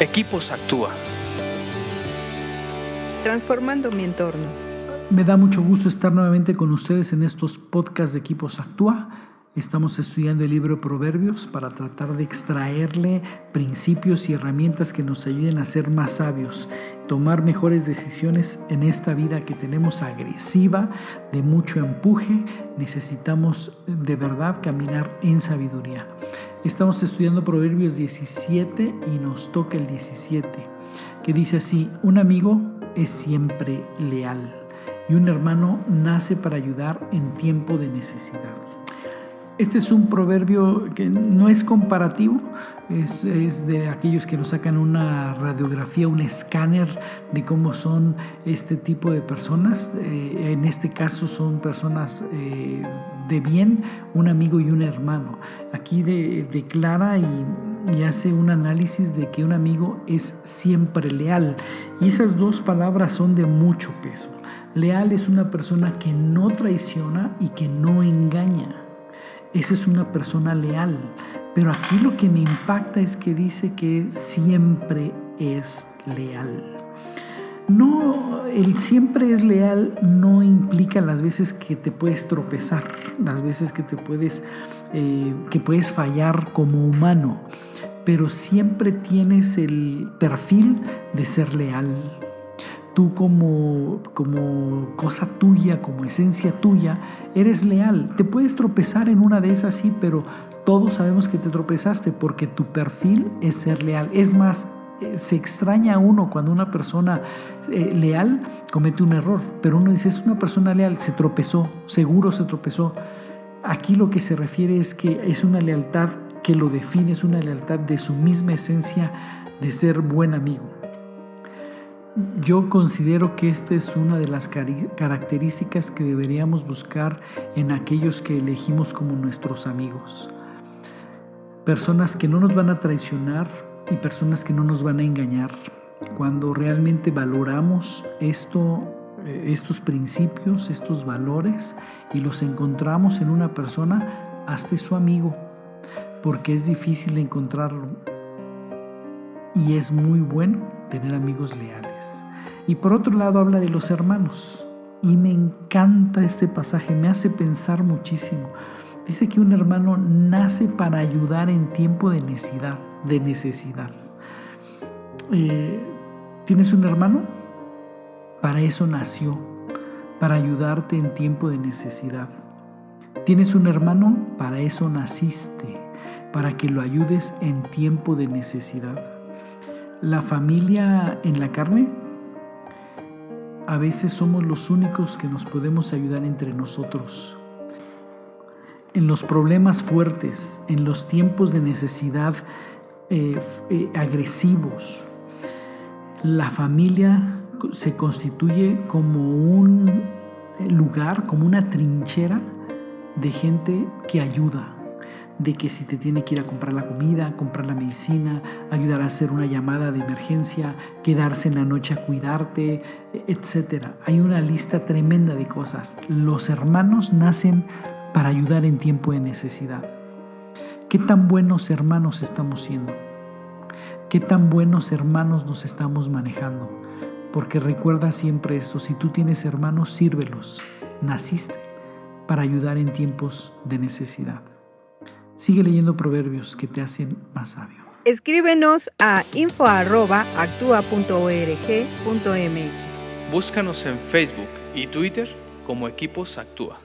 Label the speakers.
Speaker 1: Equipos Actúa.
Speaker 2: Transformando mi entorno.
Speaker 3: Me da mucho gusto estar nuevamente con ustedes en estos podcasts de Equipos Actúa. Estamos estudiando el libro Proverbios para tratar de extraerle principios y herramientas que nos ayuden a ser más sabios, tomar mejores decisiones en esta vida que tenemos agresiva, de mucho empuje. Necesitamos de verdad caminar en sabiduría. Estamos estudiando Proverbios 17 y nos toca el 17, que dice así, un amigo es siempre leal y un hermano nace para ayudar en tiempo de necesidad. Este es un proverbio que no es comparativo, es, de aquellos que nos sacan una radiografía, un escáner de cómo son este tipo de personas. Eh, en este caso son personas eh, de bien, un amigo y un hermano. Aquí declara y, y hace un análisis de que un amigo es siempre leal. Y esas dos palabras son de mucho peso. Leal es una persona que no traiciona y que no engaña. Esa es una persona leal. Pero aquí lo que me impacta es que dice que siempre es leal. No, el siempre es leal no implica las veces que te puedes tropezar, las veces que te puedes, eh, que puedes fallar como humano, pero siempre tienes el perfil de ser leal, tú como, como cosa tuya, como esencia tuya, eres leal. Te puedes tropezar en una de esas, sí, pero todos sabemos que te tropezaste porque tu perfil es ser leal. Es más, eh, se extraña a uno cuando una persona eh, leal comete un error, pero uno dice, es una persona leal, se tropezó, seguro se tropezó. Aquí lo que se refiere es que es una lealtad que lo define, es una lealtad de su misma esencia de ser buen amigo. Yo considero que esta es una de las características que deberíamos buscar en aquellos que elegimos como nuestros amigos. Personas que no nos van a traicionar y personas que no nos van a engañar. Cuando realmente valoramos eh, estos principios, estos valores y los encontramos en una persona, hasta su amigo, porque es difícil encontrarlo. Y es muy bueno tener amigos leales. Y por otro lado habla de los hermanos. Y me encanta este pasaje, me hace pensar muchísimo. Dice que un hermano nace para ayudar en tiempo de necesidad. De necesidad. Eh, ¿Tienes un hermano? Para eso nació, para ayudarte en tiempo de necesidad. ¿Tienes un hermano? Para eso naciste, para que lo ayudes en tiempo de necesidad la familia en la carne, a veces somos los únicos que nos podemos ayudar entre nosotros. En los problemas fuertes, en los tiempos de necesidad eh, eh, agresivos, la familia se constituye como un lugar, como una trinchera de gente que ayuda, de que si te tiene que ir a comprar la comida, comprar la medicina, ayudar a hacer una llamada de emergencia, quedarse en la noche a cuidarte, etc. Hay una lista tremenda de cosas. Los hermanos nacen para ayudar en tiempo de necesidad. ¿Qué tan buenos hermanos estamos siendo? ¿Qué tan buenos hermanos nos estamos manejando? Porque recuerda siempre esto, si tú tienes hermanos, sírvelos. Naciste para ayudar en tiempos de necesidad. Sigue leyendo proverbios que te hacen más sabio.
Speaker 2: Escríbenos a info.actua.org.mx.
Speaker 1: Búscanos en Facebook y Twitter como Equipos Actúa.